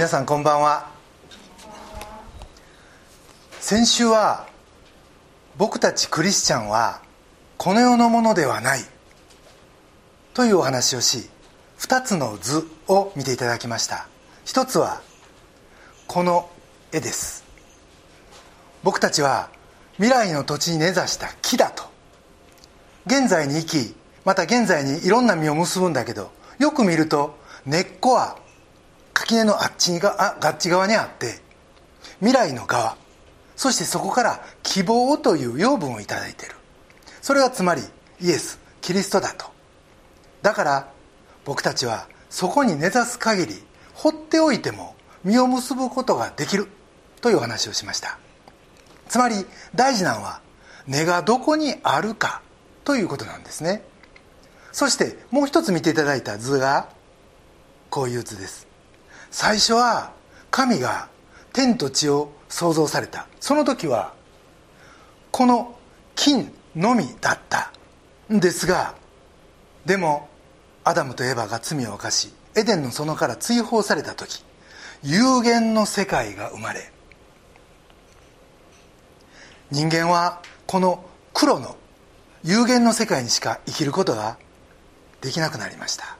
皆さんこんばんは。先週は僕たちクリスチャンはこの世のものではないというお話をし2つの図を見ていただきました。一つはこの絵です。僕たちは未来の土地に根ざした木だと。現在に生きまた現在にいろんな実を結ぶんだけどよく見ると根っこは垣根のあっちがあっち側にあって未来の側そしてそこから希望という養分を頂いている。それがつまりイエスキリストだと。だから僕たちはそこに根ざす限り放っておいても実を結ぶことができるという話をしました。つまり大事なのは根がどこにあるかということなんですね。そしてもう一つ見ていただいた図がこういう図です。最初は神が天と地を創造された。その時はこの金のみだったんですがでもアダムとエバが罪を犯しエデンの園から追放された時有限の世界が生まれ人間はこの黒の有限の世界にしか生きることができなくなりました。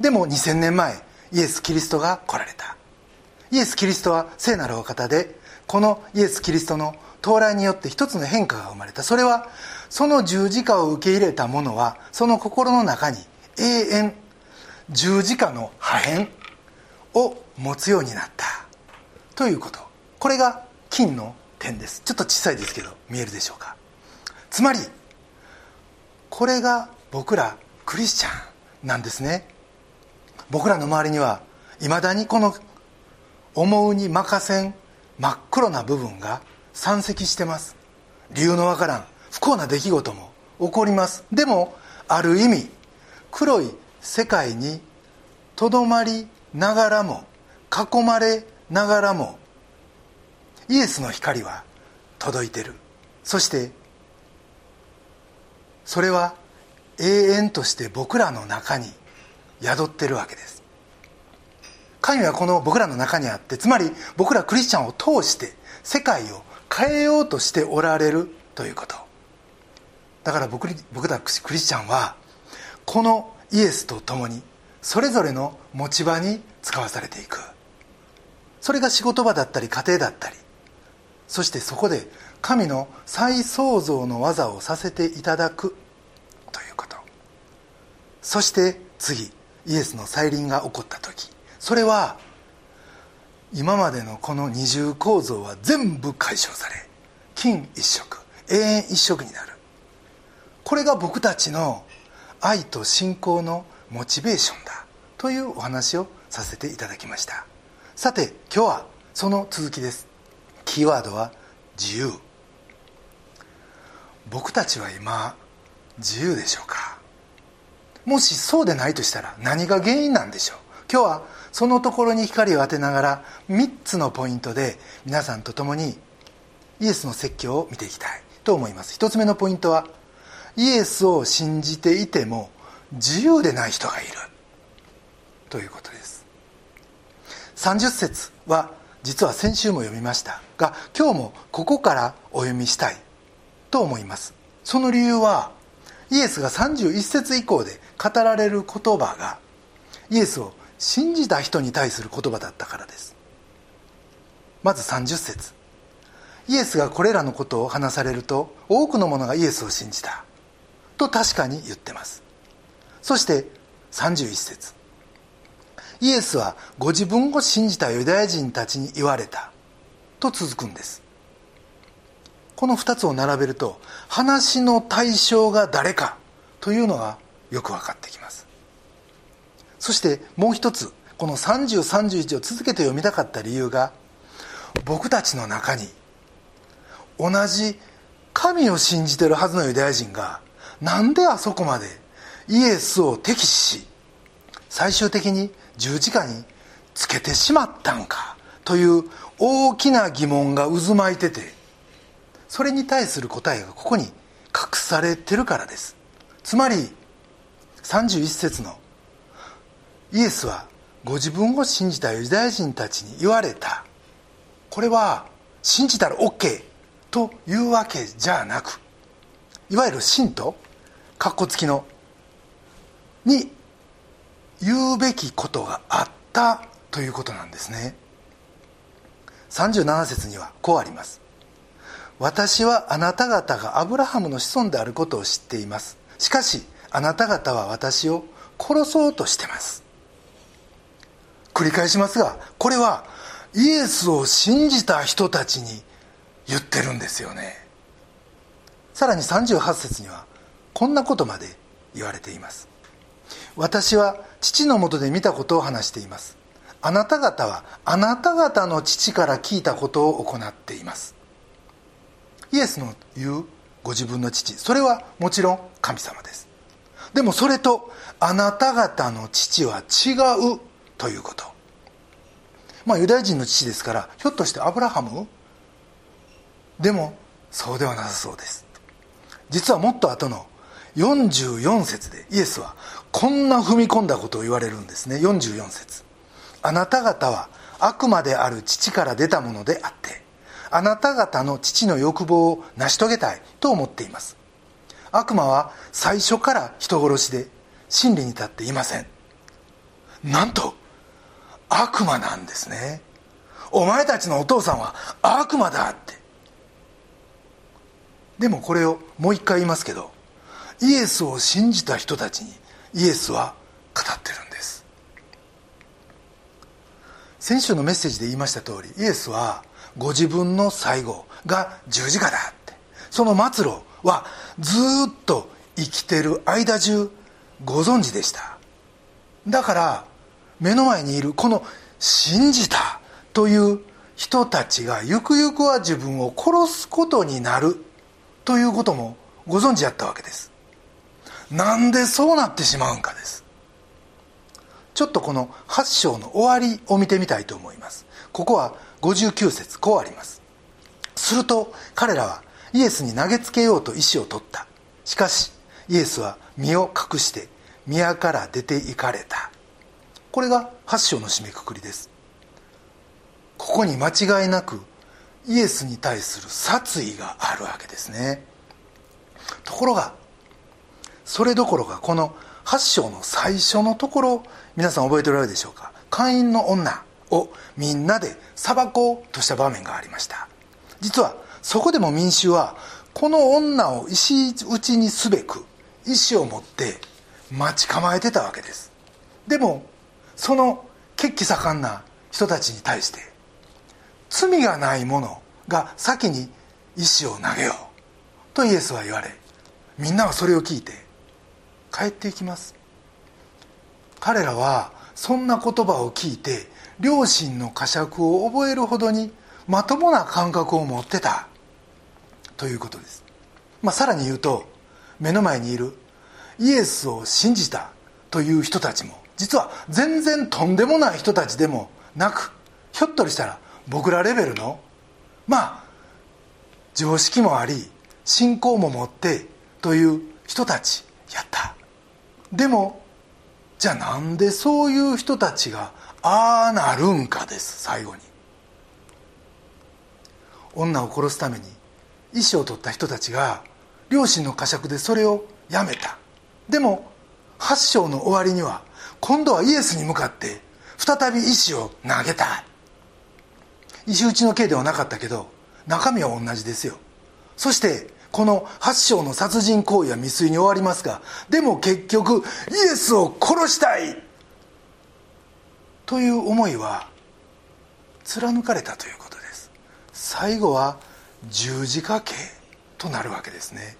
でも2000年前イエス・キリストが来られた。イエス・キリストは聖なるお方でこのイエス・キリストの到来によって一つの変化が生まれた。それはその十字架を受け入れた者はその心の中に永遠十字架の破片を持つようになった。ということ。これが金の点です。ちょっと小さいですけど見えるでしょうか。つまりこれが僕らクリスチャンなんですね。僕らの周りにはいまだにこの思うに任せん真っ黒な部分が山積してます。理由のわからん不幸な出来事も起こります。でもある意味黒い世界にとどまりながらも囲まれながらもイエスの光は届いてる。そしてそれは永遠として僕らの中に宿ってるわけです。神はこの僕らの中にあってつまり僕らクリスチャンを通して世界を変えようとしておられるということ。だから僕僕らクリスチャンはこのイエスと共にそれぞれの持ち場に使わされていく。それが仕事場だったり家庭だったり。そしてそこで神の再創造の技をさせていただくということ。そして次。イエスの再臨が起こった時それは今までのこの二重構造は全部解消され金一色永遠一色になる。これが僕たちの愛と信仰のモチベーションだというお話をさせていただきました。さて今日はその続きです。キーワードは自由。僕たちは今自由でしょうか？もしそうでないとしたら何が原因なんでしょう？今日はそのところに光を当てながら3つのポイントで皆さんと共にイエスの説教を見ていきたいと思います。1つ目のポイントはイエスを信じていても自由でない人がいる。ということです。30節は実は先週も読みました。が今日もここからお読みしたい。と思います。その理由はイエスが31節以降で語られる言葉がイエスを信じた人に対する言葉だったからです。まず30節。イエスがこれらのことを話されると多くの者がイエスを信じた。と確かに言ってます。そして31節。イエスはご自分を信じたユダヤ人たちに言われた。と続くんです。この2つを並べると話の対象が誰かというのがよく分かってきます。そしてもう一つこの3031を続けて読みたかった理由が僕たちの中に同じ神を信じてるはずのユダヤ人がなんであそこまでイエスを敵視し最終的に十字架につけてしまったんかという大きな疑問が渦巻いててそれに対する答えがここに隠されてるからです。つまり31節のイエスはご自分を信じたユダヤ人たちに言われた。これは信じたら OK というわけじゃなくいわゆる信徒かっこつきのに言うべきことがあったということなんですね。37節にはこうあります。私はあなた方がアブラハムの子孫であることを知っています。しかしあなた方は私を殺そうとしてます。繰り返しますがこれはイエスを信じた人たちに言ってるんですよね。さらに38節にはこんなことまで言われています。私は父のもとで見たことを話しています。あなた方はあなた方の父から聞いたことを行っています。イエスの言うご自分の父。それはもちろん神様です。でもそれとあなた方の父は違うということ。まあユダヤ人の父ですからひょっとしてアブラハム？でもそうではなさそうです。実はもっと後の44節でイエスはこんな踏み込んだことを言われるんですね。44節。あなた方は悪魔である父から出たものであってあなた方の父の欲望を成し遂げたいと思っています。悪魔は最初から人殺しで真理に立っていません。なんと悪魔なんですね。お前たちのお父さんは悪魔だって。でもこれをもう一回言いますけどイエスを信じた人たちにイエスは語ってるんです。先週のメッセージで言いました通りイエスはご自分の最後が十字架だって。その末路はずっと生きてる間中ご存知でした。だから目の前にいるこの信じたという人たちがゆくゆくは自分を殺すことになるということもご存知やったわけです。なんでそうなってしまうんかです。ちょっとこの8章の終わりを見てみたいと思います。ここは59節こうあります。すると彼らはイエスに投げつけようと石を取った。しかしイエスは身を隠して宮から出て行かれた。これが8章の締めくくりです。ここに間違いなくイエスに対する殺意があるわけですね。ところがそれどころかこの8章の最初のところ皆さん覚えておられるでしょうか。会員の女。をみんなで裁こうとした場面がありました。実はそこでも民衆はこの女を石打ちにすべく石を持って待ち構えてたわけです。でもその血気盛んな人たちに対して罪がない者が先に石を投げよう。とイエスは言われみんなはそれを聞いて帰っていきます。彼らはそんな言葉を聞いて両親の呵責を覚えるほどにまともな感覚を持ってた。ということです、まあ、さらに言うと目の前にいるイエスを信じた。という人たちも実は全然とんでもない人たちでもなくひょっとしたら僕らレベルのまあ常識もあり信仰も持ってという人たちやった。でもじゃあなんでそういう人たちがああなるんかです最後に。女を殺すために意思を取った人たちが両親の呵責でそれをやめた。でも8章の終わりには今度はイエスに向かって再び石を投げた石打ちの刑ではなかったけど中身は同じですよ。そしてこの8章の殺人行為は未遂に終わりますがでも結局イエスを殺したい。という思いは貫かれたということです。最後は十字架刑となるわけですね。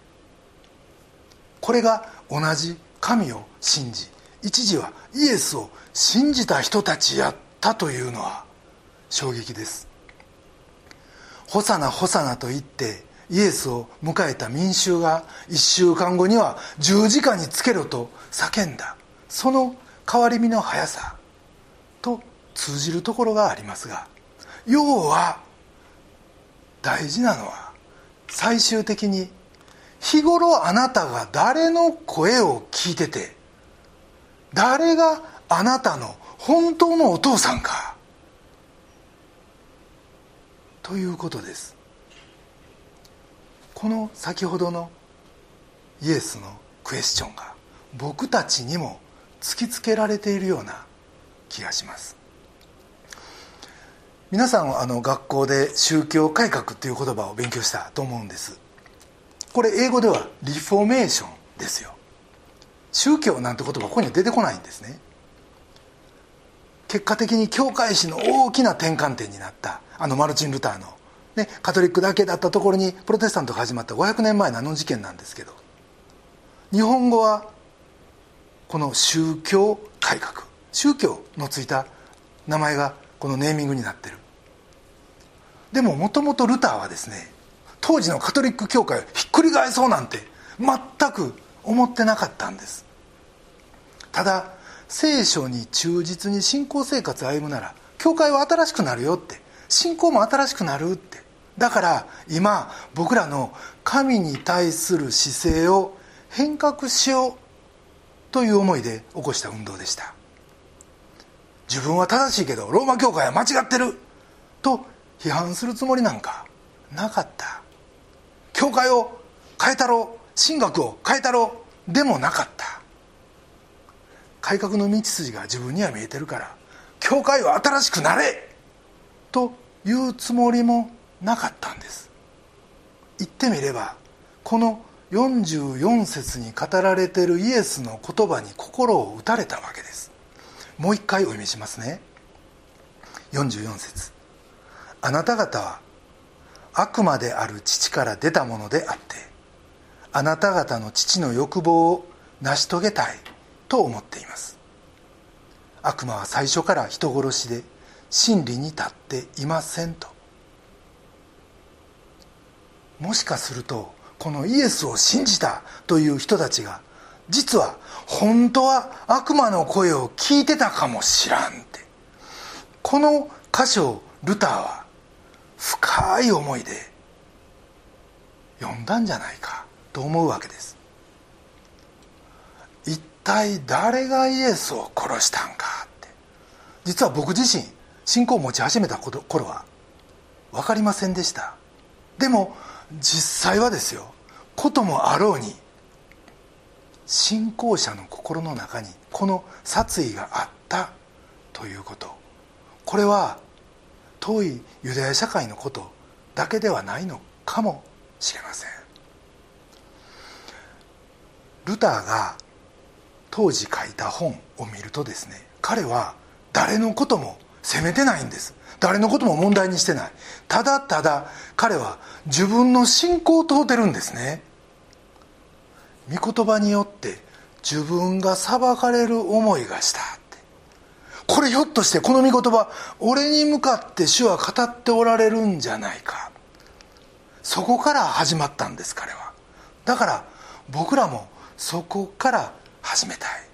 これが同じ神を信じ一時はイエスを信じた人たちやったというのは衝撃です。ホサナホサナと言ってイエスを迎えた民衆が1週間後には十字架につけろと叫んだ。その変わり身の速さと通じるところがありますが要は大事なのは最終的に日頃あなたが誰の声を聞いてて誰があなたの本当のお父さんかということです。この先ほどのイエスのクエスチョンが僕たちにも突きつけられているような気がします。皆さんあの学校で宗教改革っていう言葉を勉強したと思うんです。これ英語ではリフォーメーションですよ。宗教なんて言葉ここには出てこないんですね。結果的に教会史の大きな転換点になったあのマルチン・ルターの、ね、カトリックだけだったところにプロテスタントが始まった500年前のあの事件なんですけど。日本語はこの宗教改革。宗教のついた名前がこのネーミングになってる。でももともとルターはですね当時のカトリック教会をひっくり返そうなんて全く思ってなかったんです。ただ聖書に忠実に信仰生活を歩むなら教会は新しくなるよって信仰も新しくなるって。だから今僕らの神に対する姿勢を変革しようという思いで起こした運動でした。自分は正しいけどローマ教会は間違ってると批判するつもりなんかなかった。教会を変えたろう神学を変えたろうでもなかった。改革の道筋が自分には見えてるから教会は新しくなれというつもりもなかったんです。言ってみればこの44節に語られているイエスの言葉に心を打たれたわけです。もう一回お読みしますね。44節。あなた方は悪魔である父から出たものであってあなた方の父の欲望を成し遂げたいと思っています。悪魔は最初から人殺しで真理に立っていませんと。もしかするとこのイエスを信じたという人たちが実は本当は悪魔の声を聞いてたかもしらんって。この箇所をルターは深い思いで読んだんじゃないかと思うわけです。一体誰がイエスを殺したんかって。実は僕自身信仰を持ち始めた頃は分かりませんでした。でも実際はですよ。こともあろうに信仰者の心の中にこの殺意があったということ。これは遠いユダヤ社会のことだけではないのかもしれません。ルターが当時書いた本を見るとですね彼は誰のことも責めてないんです。誰のことも問題にしてない。ただただ彼は自分の信仰を問うてるんですね。御言葉によって自分が裁かれる思いがしたって。これひょっとしてこの御言葉俺に向かって主は語っておられるんじゃないか。そこから始まったんです彼は。だから僕らもそこから始めたい。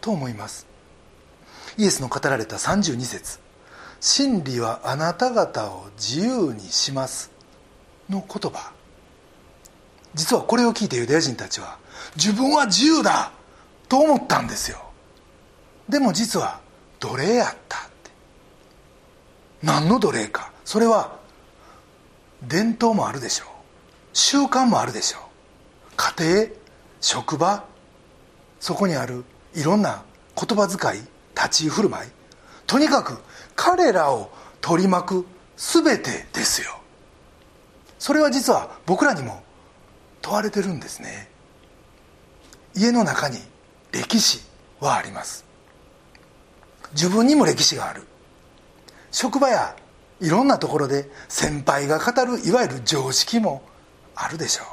と思います。イエスの語られた32節。真理はあなた方を自由にします」の言葉。実はこれを聞いてユダヤ人たちは自分は自由だと思ったんですよ。でも実は奴隷やったって。何の奴隷か。それは伝統もあるでしょう。習慣もあるでしょう。家庭職場そこにあるいろんな言葉遣い立ち居振る舞い。とにかく彼らを取り巻く全てですよ。それは実は僕らにも問われてるんですね。家の中に歴史はあります。自分にも歴史がある。職場やいろんなところで先輩が語るいわゆる常識もあるでしょう。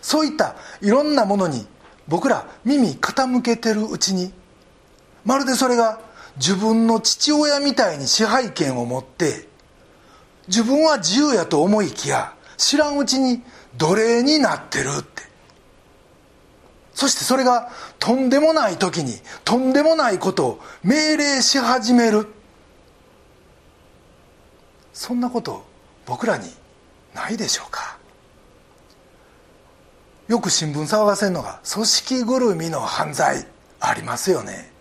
そういったいろんなものに僕ら耳傾けてるうちにまるでそれが自分の父親みたいに支配権を持って自分は自由やと思いきや知らんうちに奴隷になってるって。そしてそれがとんでもない時にとんでもないことを命令し始める。そんなこと僕らにないでしょうか。よく新聞騒がせるのが組織ぐるみの犯罪ありますよね。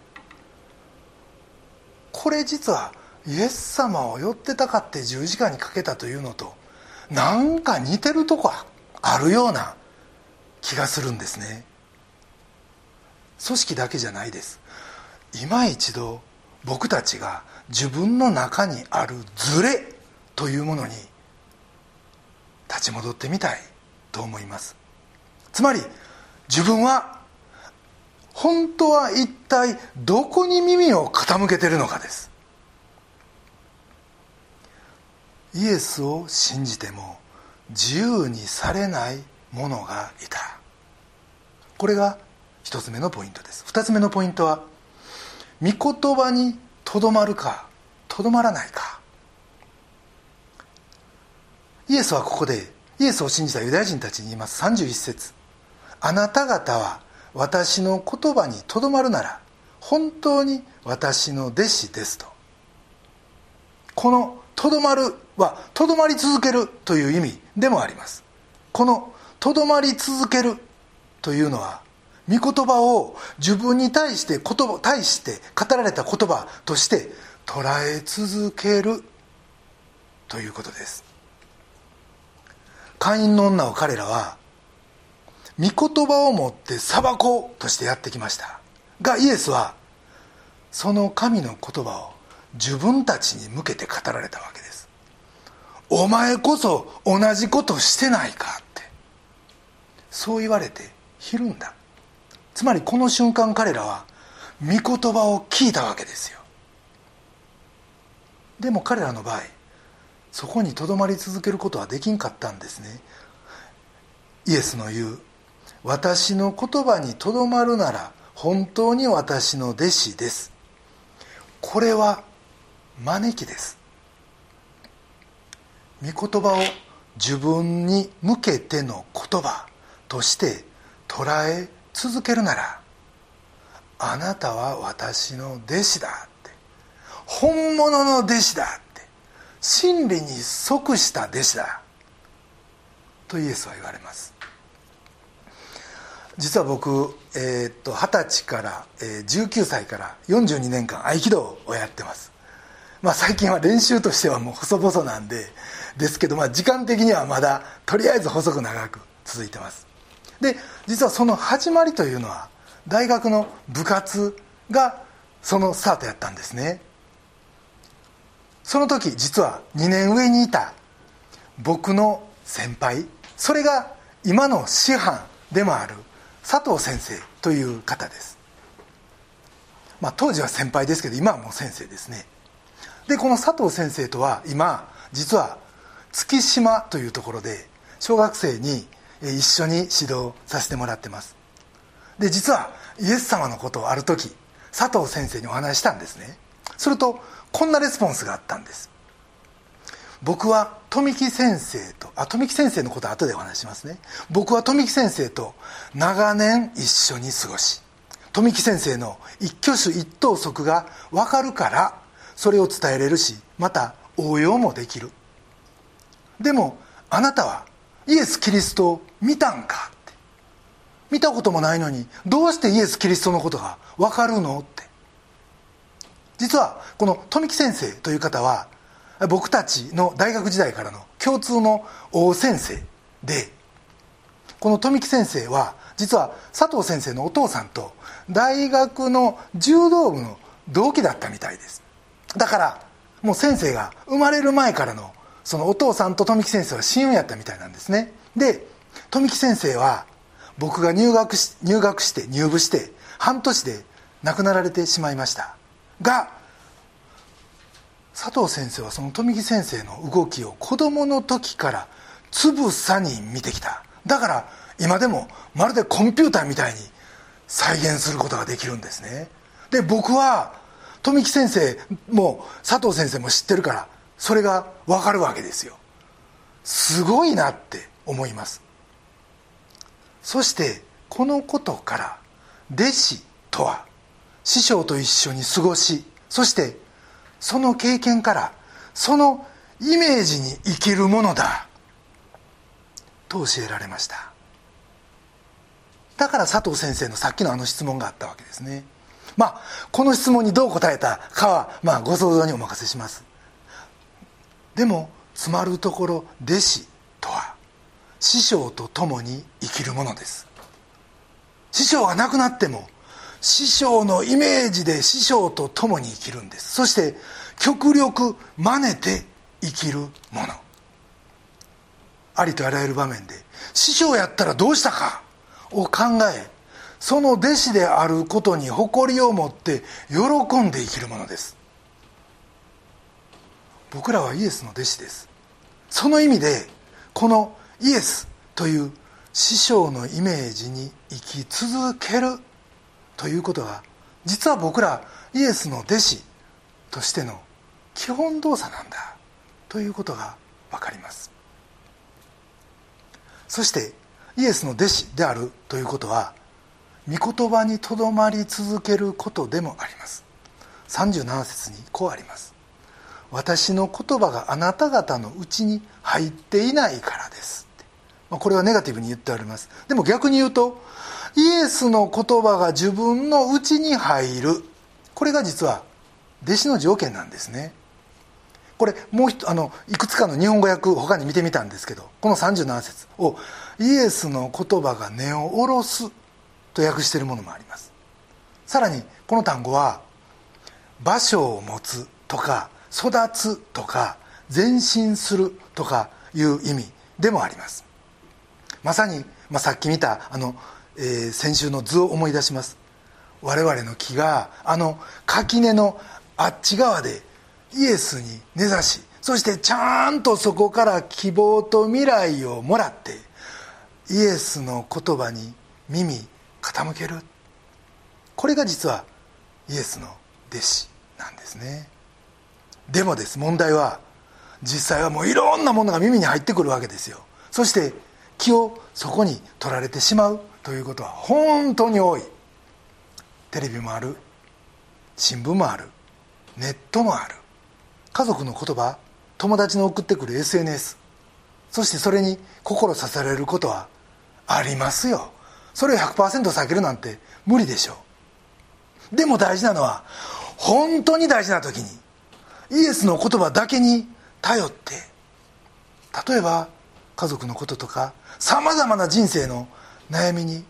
これ実はイエス様を寄ってたかって十字架にかけたというのとなんか似てるとこあっあるような気がするんですね。組織だけじゃないです。今一度僕たちが自分の中にあるズレというものに立ち戻ってみたいと思います。つまり自分は本当は一体どこに耳を傾けてるのかです。イエスを信じても自由にされない者がいた。これが一つ目のポイントです。二つ目のポイントは御言葉にとどまるかとどまらないか。イエスはここでイエスを信じたユダヤ人たちに言います。31節。あなた方は私の言葉にとどまるなら本当に私の弟子ですと。この「とどまる」はとどまり続けるという意味でもあります。この「とどまり続ける」というのは御言葉を自分に対して言葉対して語られた言葉として捉え続けるということです。会員の女を彼らは御言葉を持って裁こうとしてやってきました。がイエスはその神の言葉を自分たちに向けて語られたわけです。お前こそ同じことしてないかって。そう言われてひるんだ。つまりこの瞬間彼らは御言葉を聞いたわけですよ。でも彼らの場合そこにとどまり続けることはできんかったんですね。イエスの言う「私の言葉にとどまるなら本当に私の弟子です」これは招きです。御言葉を自分に向けての言葉として捉え続けるならあなたは私の弟子だって本物の弟子だって真理に即した弟子だとイエスは言われます。実は僕えー、っと二十歳から、えー、19歳から42年間合気道をやってます。まあ最近は練習としてはもう細々なんでですけど、まあ、時間的にはまだとりあえず細く長く続いてます。で実はその始まりというのは大学の部活がそのスタートやったんですね。その時実は2年上にいた僕の先輩それが今の師範でもある佐藤先生という方です。まあ当時は先輩ですけど今はもう先生ですね。でこの佐藤先生とは今実は月島というところで小学生に一緒に指導させてもらってます。で実はイエス様のことをある時佐藤先生にお話したんですね。するとこんなレスポンスがあったんです。僕は富木先生とあ富木先生のことは後でお話しますね。僕は富木先生と長年一緒に過ごし富木先生の一挙手一投足が分かるからそれを伝えれるしまた応用もできる。でもあなたはイエス・キリストを見たんかって。見たこともないのにどうしてイエス・キリストのことが分かるのって。実はこの富木先生という方は僕たちの大学時代からの共通の大先生でこの富木先生は実は佐藤先生のお父さんと大学の柔道部の同期だったみたいです。だからもう先生が生まれる前からのそのお父さんと富木先生は親友やったみたいなんですね。で富木先生は僕が入学し入学して入部して半年で亡くなられてしまいました。が佐藤先生はその富木先生の動きを子供の時からつぶさに見てきた。だから今でもまるでコンピューターみたいに再現することができるんですね。で僕は富木先生も佐藤先生も知ってるからそれが分かるわけですよ。すごいなって思います。そしてこのことから弟子とは師匠と一緒に過ごしそしてその経験からそのイメージに生きるものだと教えられました。だから佐藤先生のさっきのあの質問があったわけですね。まあこの質問にどう答えたかは、まあ、ご想像にお任せします。でもつまるところ弟子とは師匠と共に生きるものです。師匠が亡くなっても師匠のイメージで師匠と共に生きるんです。そして極力真似て生きるもの。ありとあらゆる場面で師匠やったらどうしたかを考えその弟子であることに誇りを持って喜んで生きるものです。僕らはイエスの弟子です。その意味でこのイエスという師匠のイメージに生き続けるということは実は僕らイエスの弟子としての基本動作なんだ。ということが分かります。そしてイエスの弟子であるということは御言葉にとどまり続けることでもあります。37節にこうあります。私の言葉があなた方のうちに入っていないからです。これはネガティブに言ってあります。でも逆に言うとイエスの言葉が自分のうちに入る。これが実は弟子の条件なんですね。これもうあのいくつかの日本語訳他に見てみたんですけどこの37節。をイエスの言葉が根を下ろす。と訳しているものもあります。さらにこの単語は場所を持つとか育つとか前進するとかいう意味でもあります。まさに、まあ、さっき見たあの、えー、先週の図を思い出します。我々の木があの垣根のあっち側でイエスに根ざしそしてちゃんとそこから希望と未来をもらってイエスの言葉に耳傾ける。これが実はイエスの弟子なんですね。でもです問題は実際はもういろんなものが耳に入ってくるわけですよ。そして気をそこに取られてしまうということは本当に多い。テレビもある。新聞もある。ネットもある。家族の言葉友達の送ってくる SNS そしてそれに心刺されることはありますよ。それを100%避けるなんて無理でしょう。でも大事なのは本当に大事な時にイエスの言葉だけに頼って。例えば家族のこととかさまざまな人生の悩みに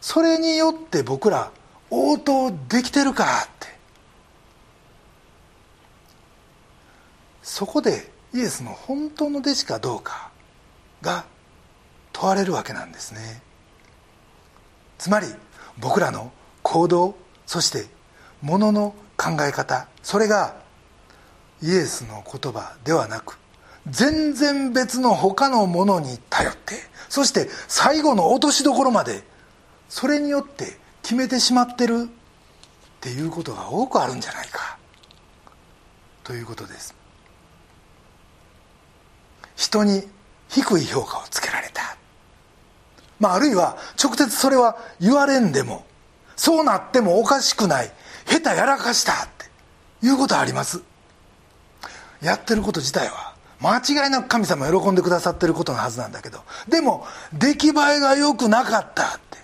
それによって僕ら応答できてるかって。そこでイエスの本当の弟子かどうかが問われるわけなんですね。つまり僕らの行動そしてものの考え方それがイエスの言葉ではなく全然別の他のものに頼ってそして最後の落としどころまでそれによって決めてしまってるっていうことが多くあるんじゃないかということです。人に低い評価をつけられた、まあ、あるいは直接それは言われんでもそうなってもおかしくない。下手やらかしたっていうことはあります。やってること自体は間違いなく神様喜んでくださってることのはずなんだけどでも出来栄えが良くなかったって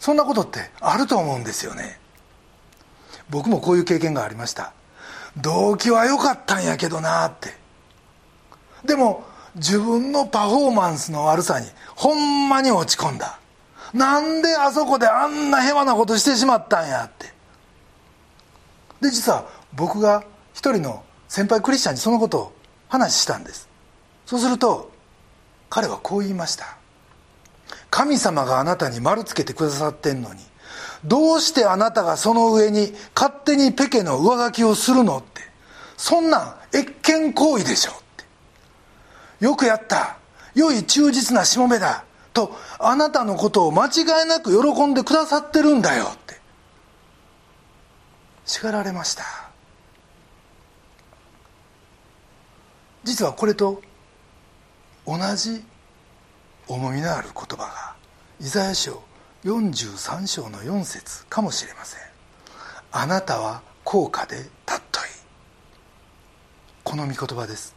そんなことってあると思うんですよね。僕もこういう経験がありました。動機は良かったんやけどなって。でも自分のパフォーマンスの悪さにほんまに落ち込んだ。なんであそこであんな平和なことしてしまったんやって。で実は僕が一人の先輩クリスチャンにそのことを話したんです。そうすると彼はこう言いました。神様があなたに丸つけてくださってんのにどうしてあなたがその上に勝手にペケの上書きをするのってそんなん越権行為でしょって。よくやった。良い忠実なしもべだ。とあなたのことを間違いなく喜んでくださってるんだよって。叱られました。実はこれと同じ重みのある言葉がイザヤ書43章の4節かもしれません。あなたは高価で尊い。この御言葉です。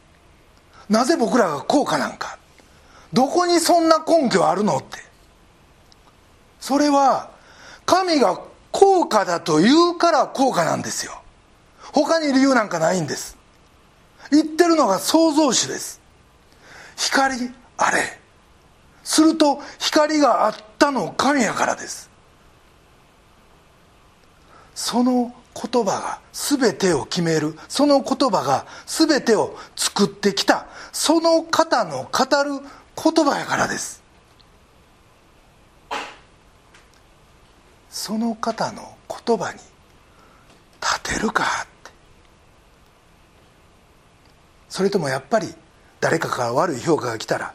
なぜ僕らが高価なんか？どこにそんな根拠あるのって。それは神が高価だと言うから高価なんですよ。他に理由なんかないんです。言ってるのが創造主です。光あれ。すると光があったの神やからです。その言葉が全てを決める。その言葉が全てを作ってきた。その方の語る言葉やからです。その方の言葉に立てるか。それともやっぱり誰かから悪い評価が来たら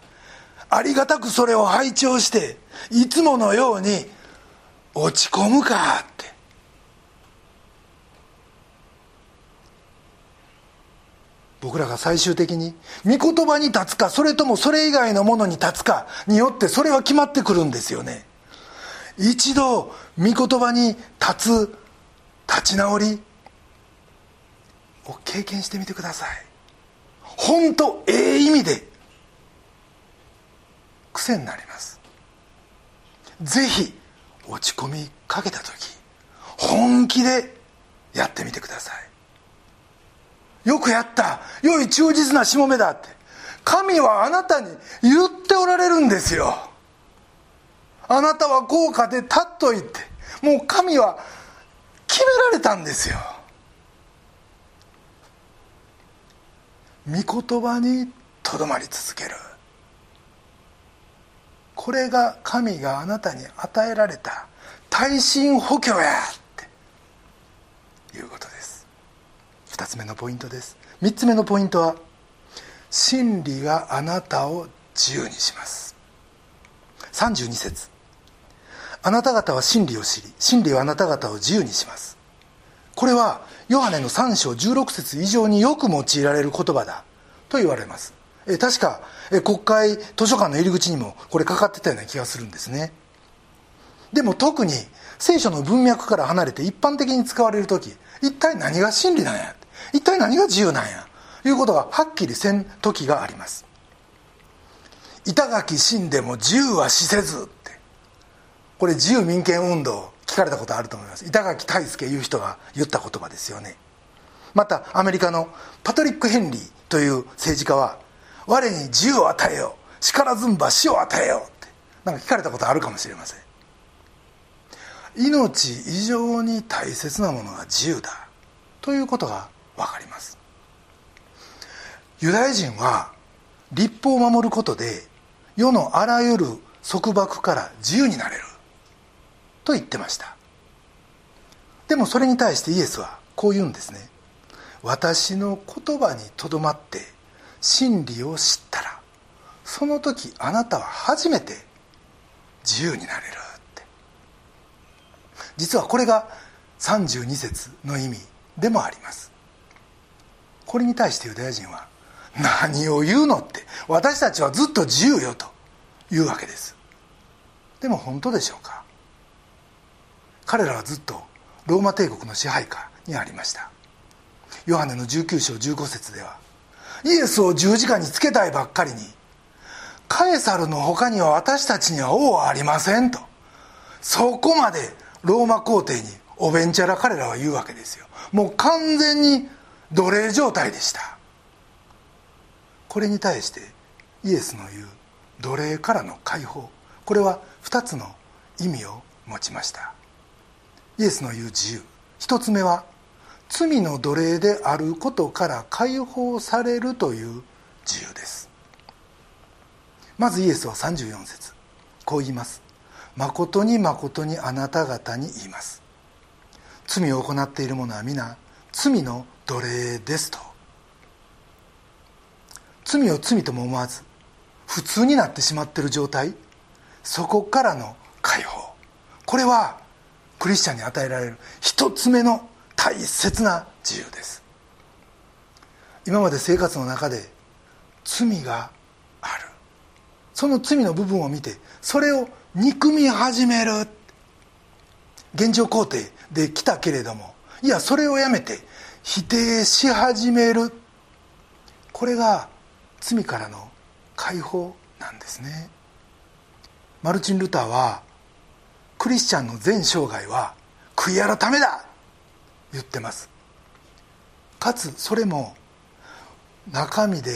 ありがたくそれを拝聴していつものように落ち込むかって。僕らが最終的に御言葉に立つかそれともそれ以外のものに立つかによってそれは決まってくるんですよね。一度御言葉に立つ立ち直りを経験してみてください。本当ええ意味で癖になります。ぜひ落ち込みかけた時本気でやってみてください。よくやった。良い忠実なしもべだって。神はあなたに言っておられるんですよ。あなたは豪華で立っといてもう神は決められたんですよ。御言葉にとどまり続ける。これが神があなたに与えられた。耐震補強やって。いうことです。2つ目のポイントです。3つ目のポイントは真理があなたを自由にします。32節。あなた方は真理を知り真理はあなた方を自由にします。これはヨハネの3章16節以上によく用いられる言葉だ。と言われます。え確かえ国会図書館の入り口にもこれかかってたような気がするんですね。でも特に聖書の文脈から離れて一般的に使われる時一体何が真理なんや？一体何が自由なんや？いうことがはっきりせん時があります。板垣死んでも自由は死せずって。これ自由民権運動。聞かれたことあると思います。板垣退助いう人が言った言葉ですよね。またアメリカのパトリック・ヘンリーという政治家は我に自由を与えよう。力ずんば死を与えようって。なんか聞かれたことあるかもしれません。命以上に大切なものが自由だ。ということが分かります。ユダヤ人は立法を守ることで世のあらゆる束縛から自由になれる。と言ってました。でもそれに対してイエスはこう言うんですね。私の言葉にとどまって真理を知ったらその時あなたは初めて自由になれるって。実はこれが32節の意味でもあります。これに対してユダヤ人は何を言うのって私たちはずっと自由よというわけです。でも本当でしょうか？彼らはずっとローマ帝国の支配下にありました。ヨハネの19章15節ではイエスを十字架につけたいばっかりにカエサルの他には私たちには王はありませんとそこまでローマ皇帝におべんちゃら彼らは言うわけですよ。もう完全に奴隷状態でした。これに対してイエスの言う奴隷からの解放これは2つの意味を持ちました。イエスの言う自由。一つ目は罪の奴隷であることから解放されるという自由です。まずイエスは34節。こう言います。誠に誠にあなた方に言います。罪を行っている者は皆罪の奴隷ですと。罪を罪とも思わず普通になってしまっている状態そこからの解放。これはクリスチャンに与えられる一つ目の大切な自由です。今まで生活の中で罪がある。その罪の部分を見てそれを憎み始める。現状肯定できたけれどもいやそれをやめて否定し始める。これが罪からの解放なんですね。マルチン・ルターはクリスチャンの全生涯は悔い改めだ!言ってます。かつそれも中身で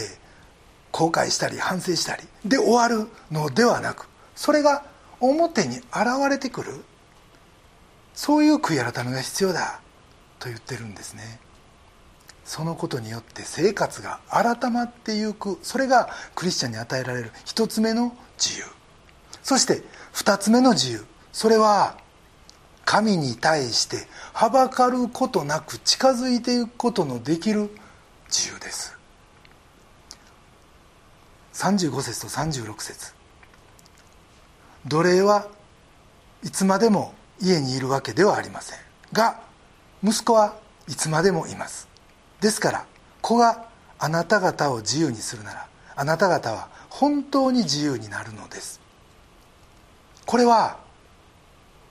後悔したり反省したりで終わるのではなくそれが表に現れてくるそういう悔い改めが必要だと言ってるんですね。そのことによって生活が改まっていくそれがクリスチャンに与えられる一つ目の自由。そして二つ目の自由。それは神に対してはばかることなく近づいていくことのできる自由です。35節と36節。奴隷はいつまでも家にいるわけではありません。が息子はいつまでもいます。ですから子があなた方を自由にするならあなた方は本当に自由になるのです。これは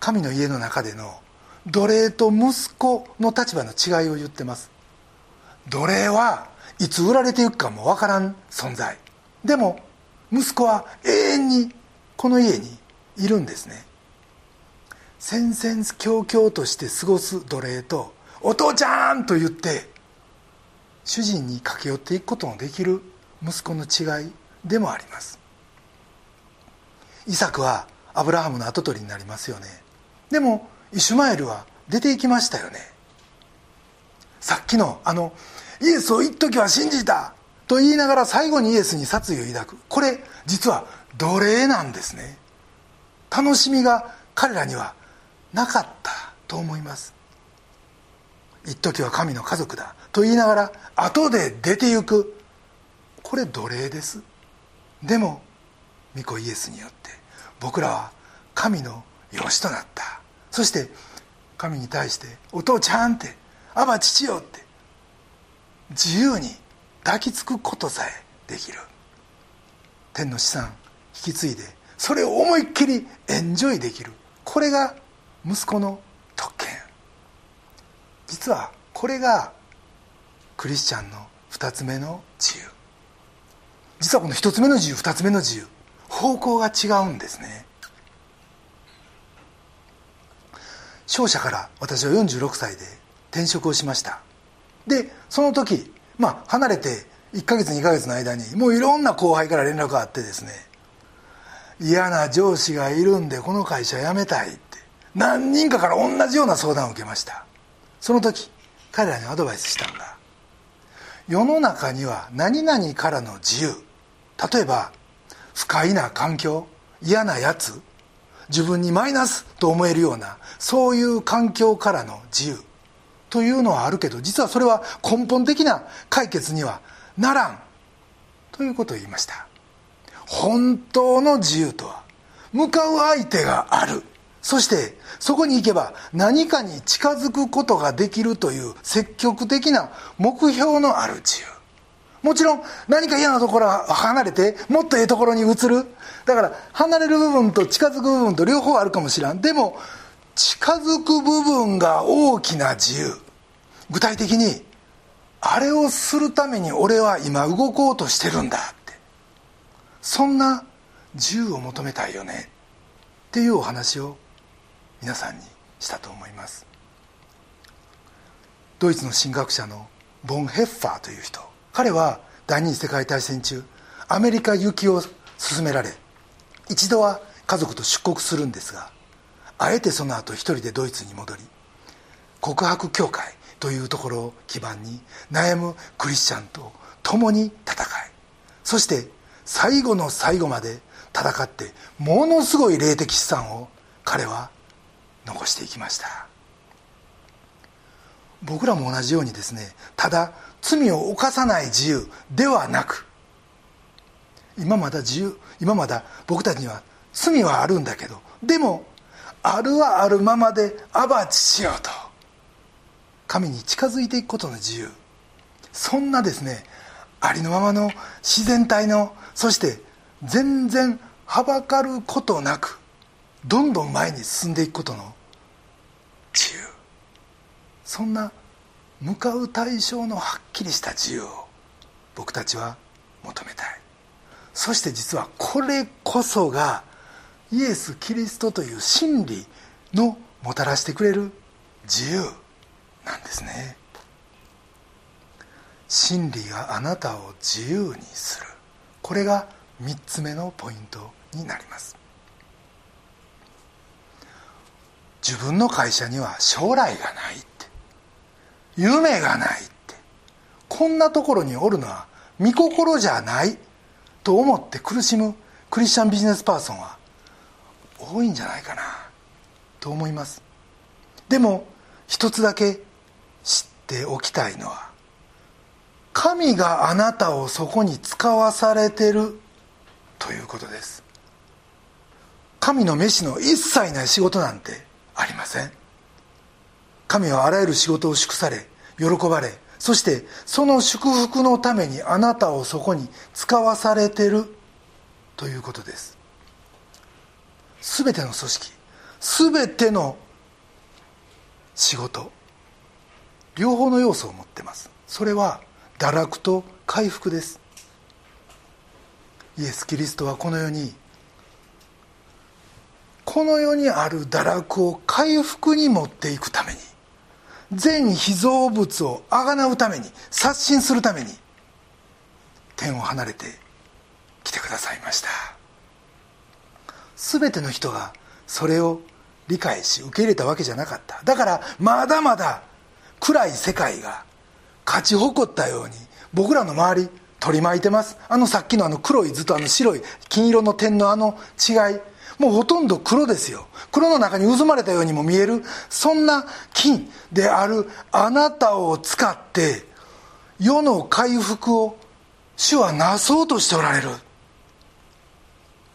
神の家の中での奴隷と息子の立場の違いを言ってます。奴隷はいつ売られていくかもわからん存在。でも息子は永遠にこの家にいるんですね。戦々恐々として過ごす奴隷と「お父ちゃん!」と言って主人に駆け寄っていくことのできる息子の違いでもあります。イサクはアブラハムの跡取りになりますよね。でもイシュマエルは出ていきましたよね。さっきのあのイエスを一時は信じたと言いながら最後にイエスに殺意を抱く。これ実は奴隷なんですね。楽しみが彼らにはなかったと思います。一時は神の家族だと言いながら後で出て行く。これ奴隷です。でも御子イエスによって僕らは神の養子となった。そして神に対して「お父ちゃん」って「あば父よ」って自由に抱きつくことさえできる。天の資産引き継いでそれを思いっきりエンジョイできる。これが息子の特権。実はこれがクリスチャンの2つ目の自由。実はこの1つ目の自由2つ目の自由方向が違うんですね。商社から私は46歳で転職をしました。でその時まあ離れて1ヶ月2ヶ月の間にもういろんな後輩から連絡があってですね嫌な上司がいるんでこの会社辞めたいって何人かから同じような相談を受けました。その時彼らにアドバイスしたんだ。世の中には何々からの自由例えば不快な環境嫌なやつ自分にマイナスと思えるようなそういう環境からの自由というのはあるけど実はそれは根本的な解決にはならんということを言いました。本当の自由とは向かう相手がある。そしてそこに行けば何かに近づくことができるという積極的な目標のある自由。もちろん何か嫌なところは離れてもっとええところに移る。だから離れる部分と近づく部分と両方あるかもしらん。でも近づく部分が大きな自由。具体的にあれをするために俺は今動こうとしてるんだって。そんな自由を求めたいよね。っていうお話を皆さんにしたと思います。ドイツの神学者のボン・ヘッファーという人。彼は第二次世界大戦中アメリカ行きを勧められ一度は家族と出国するんですがあえてその後一人でドイツに戻り告白教会というところを基盤に悩むクリスチャンと共に戦いそして最後の最後まで戦ってものすごい霊的資産を彼は残していきました。僕らも同じようにですねただ罪を犯さない自由ではなく今まだ自由今まだ僕たちには罪はあるんだけどでもあるはあるままでアバチしようと。神に近づいていくことの自由。そんなですねありのままの自然体のそして全然はばかることなくどんどん前に進んでいくことの自由。そんな向かう対象のはっきりした自由を僕たちは求めたい。そして実はこれこそがイエス・キリストという真理のもたらしてくれる自由なんですね。真理があなたを自由にする。これが3つ目のポイントになります。自分の会社には将来がないって。夢がないって。こんなところにおるのは見心じゃない。と思って苦しむクリスチャンビジネスパーソンは多いんじゃないかなと思います。でも一つだけ知っておきたいのは神があなたをそこに使わされてるということです。神の飯の一切ない仕事なんてありません。神はあらゆる仕事を祝され喜ばれそしてその祝福のためにあなたをそこに使わされてるということです。全ての組織全ての仕事両方の要素を持ってます。それは堕落と回復です。イエス・キリストはこの世にこの世にある堕落を回復に持っていくために全被造物をあがなうために刷新するために天を離れて来てくださいました。全ての人がそれを理解し受け入れたわけじゃなかった。だからまだまだ暗い世界が勝ち誇ったように僕らの周り取り巻いてます。あのさっきのあの黒い図とあの白い金色の点のあの違い。もうほとんど黒ですよ。黒の中に渦まれたようにも見えるそんな金であるあなたを使って世の回復を主はなそうとしておられる。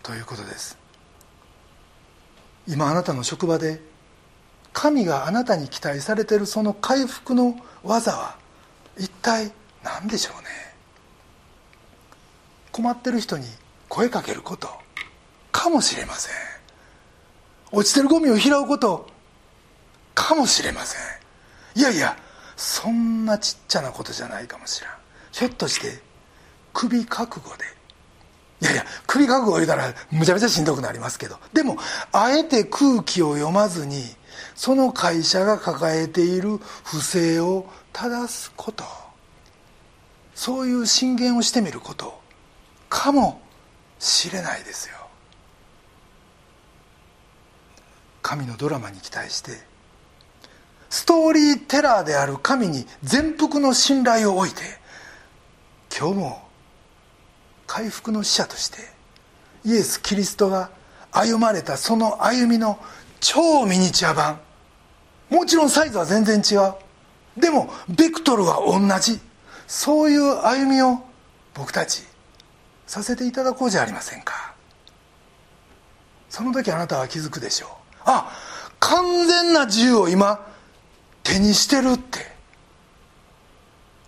ということです。今あなたの職場で神があなたに期待されているその回復の技は一体何でしょうね。困ってる人に声かけること。かもしれません。落ちてるゴミを拾うことかもしれません。いやいやそんなちっちゃなことじゃないかもしれん。ひょっとして首覚悟で。いやいや首覚悟言うたらむちゃむちゃしんどくなりますけど。でもあえて空気を読まずにその会社が抱えている不正を正すこと。そういう進言をしてみること。かもしれないですよ。神のドラマに期待してストーリーテラーである神に全幅の信頼を置いて今日も回復の使者としてイエス・キリストが歩まれたその歩みの超ミニチュア版もちろんサイズは全然違う。でもベクトルは同じ。そういう歩みを僕たちさせていただこうじゃありませんか。その時あなたは気づくでしょう。あ完全な自由を今手にしてるって。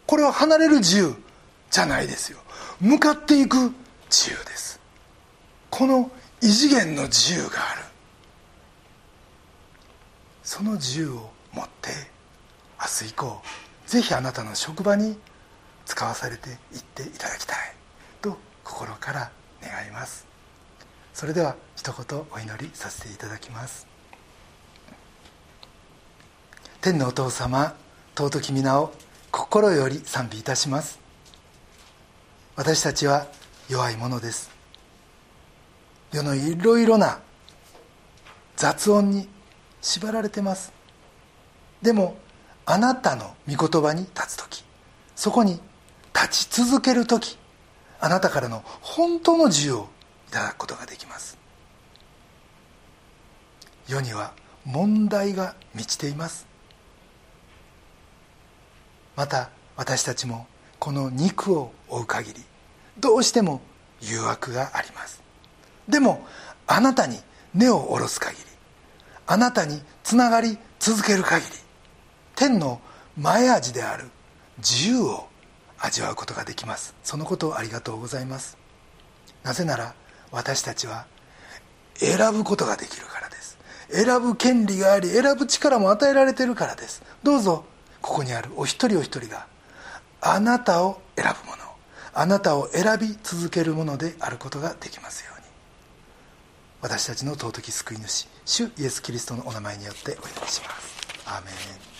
これは離れる自由じゃないですよ。向かっていく自由です。この異次元の自由がある。その自由を持って明日以降ぜひあなたの職場に使わされていっていただきたいと心から願います。それでは一言お祈りさせていただきます。天のお父様尊き皆を心より賛美いたします。私たちは弱いものです。世のいろいろな雑音に縛られてます。でもあなたの御言葉に立つ時そこに立ち続ける時あなたからの本当の自由をただくことができます。世には問題が満ちています。また私たちもこの肉を追う限りどうしても誘惑があります。でもあなたに根を下ろす限りあなたにつながり続ける限り天の前味である自由を味わうことができます。そのことをありがとうございます。なぜなら私たちは選ぶことができるからです。選ぶ権利があり選ぶ力も与えられているからです。どうぞここにあるお一人お一人があなたを選ぶものあなたを選び続けるものであることができますように。私たちの尊き救い主主イエス・キリストのお名前によってお祈りします。アーメン。